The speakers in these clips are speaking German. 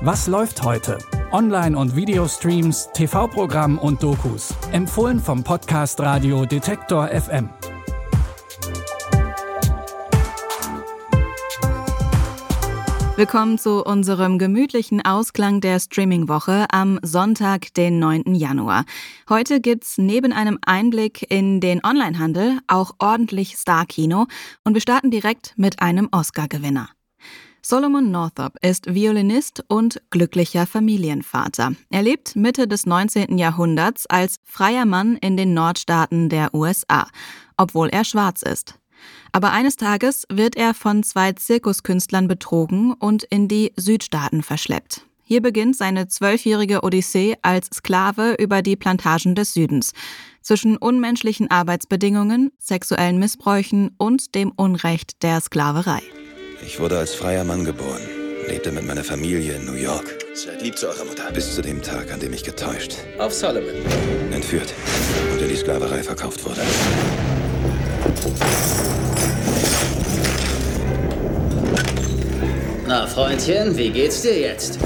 Was läuft heute? Online- und Videostreams, TV-Programm und Dokus. Empfohlen vom Podcast Radio Detektor FM. Willkommen zu unserem gemütlichen Ausklang der Streaming-Woche am Sonntag, den 9. Januar. Heute gibt's neben einem Einblick in den Onlinehandel auch ordentlich Star-Kino und wir starten direkt mit einem Oscar-Gewinner. Solomon Northup ist Violinist und glücklicher Familienvater. Er lebt Mitte des 19. Jahrhunderts als freier Mann in den Nordstaaten der USA, obwohl er schwarz ist. Aber eines Tages wird er von zwei Zirkuskünstlern betrogen und in die Südstaaten verschleppt. Hier beginnt seine zwölfjährige Odyssee als Sklave über die Plantagen des Südens, zwischen unmenschlichen Arbeitsbedingungen, sexuellen Missbräuchen und dem Unrecht der Sklaverei. Ich wurde als freier Mann geboren, lebte mit meiner Familie in New York. Seid lieb zu eurer Mutter. Bis zu dem Tag, an dem ich getäuscht, Auf Solomon. entführt und in die Sklaverei verkauft wurde. Na, Freundchen, wie geht's dir jetzt?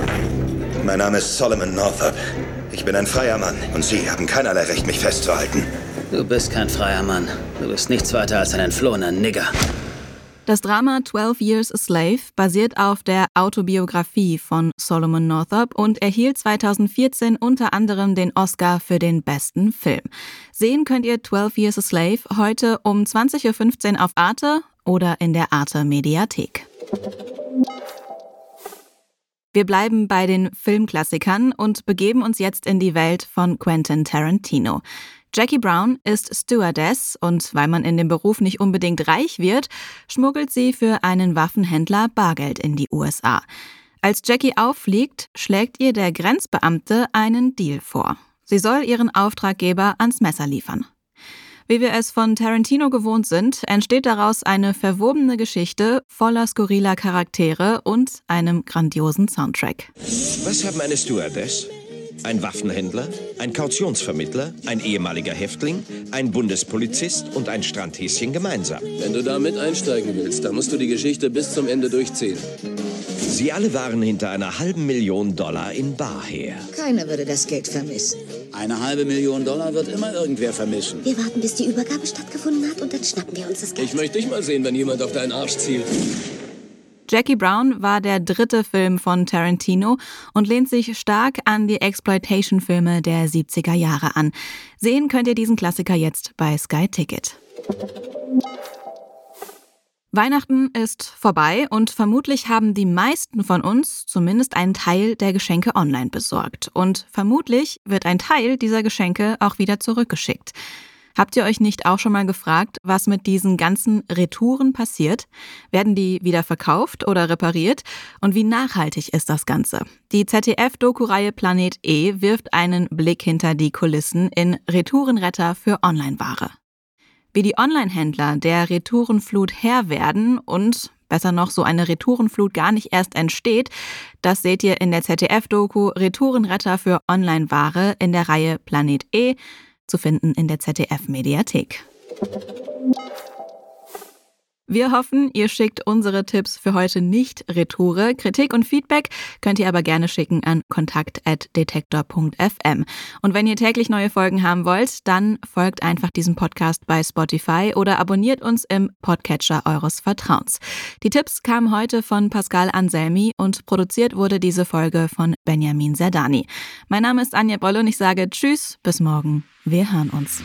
Mein Name ist Solomon Northup. Ich bin ein freier Mann und Sie haben keinerlei Recht, mich festzuhalten. Du bist kein freier Mann. Du bist nichts weiter als ein entflohener Nigger. Das Drama 12 Years a Slave basiert auf der Autobiografie von Solomon Northup und erhielt 2014 unter anderem den Oscar für den besten Film. Sehen könnt ihr 12 Years a Slave heute um 20.15 Uhr auf Arte oder in der Arte Mediathek. Wir bleiben bei den Filmklassikern und begeben uns jetzt in die Welt von Quentin Tarantino. Jackie Brown ist Stewardess und weil man in dem Beruf nicht unbedingt reich wird, schmuggelt sie für einen Waffenhändler Bargeld in die USA. Als Jackie auffliegt, schlägt ihr der Grenzbeamte einen Deal vor. Sie soll ihren Auftraggeber ans Messer liefern. Wie wir es von Tarantino gewohnt sind, entsteht daraus eine verwobene Geschichte voller skurriler Charaktere und einem grandiosen Soundtrack. Was haben eine Stewardess? Ein Waffenhändler, ein Kautionsvermittler, ein ehemaliger Häftling, ein Bundespolizist und ein Strandhäschen gemeinsam. Wenn du da mit einsteigen willst, dann musst du die Geschichte bis zum Ende durchziehen. Sie alle waren hinter einer halben Million Dollar in Bar her. Keiner würde das Geld vermissen. Eine halbe Million Dollar wird immer irgendwer vermischen. Wir warten, bis die Übergabe stattgefunden hat und dann schnappen wir uns das Geld. Ich möchte dich mal sehen, wenn jemand auf deinen Arsch zielt. Jackie Brown war der dritte Film von Tarantino und lehnt sich stark an die Exploitation-Filme der 70er Jahre an. Sehen könnt ihr diesen Klassiker jetzt bei Sky Ticket. Weihnachten ist vorbei und vermutlich haben die meisten von uns zumindest einen Teil der Geschenke online besorgt. Und vermutlich wird ein Teil dieser Geschenke auch wieder zurückgeschickt. Habt ihr euch nicht auch schon mal gefragt, was mit diesen ganzen Retouren passiert? Werden die wieder verkauft oder repariert? Und wie nachhaltig ist das Ganze? Die ZDF-Doku-Reihe Planet E wirft einen Blick hinter die Kulissen in Retourenretter für Onlineware. Wie die Onlinehändler der Retourenflut Herr werden und besser noch so eine Retourenflut gar nicht erst entsteht, das seht ihr in der ZDF-Doku Retourenretter für Onlineware in der Reihe Planet E zu finden in der ZDF-Mediathek. Wir hoffen, ihr schickt unsere Tipps für heute nicht retoure. Kritik und Feedback könnt ihr aber gerne schicken an kontakt.detektor.fm. Und wenn ihr täglich neue Folgen haben wollt, dann folgt einfach diesem Podcast bei Spotify oder abonniert uns im Podcatcher eures Vertrauens. Die Tipps kamen heute von Pascal Anselmi und produziert wurde diese Folge von Benjamin Serdani. Mein Name ist Anja Bolle und ich sage Tschüss, bis morgen. Wir hören uns.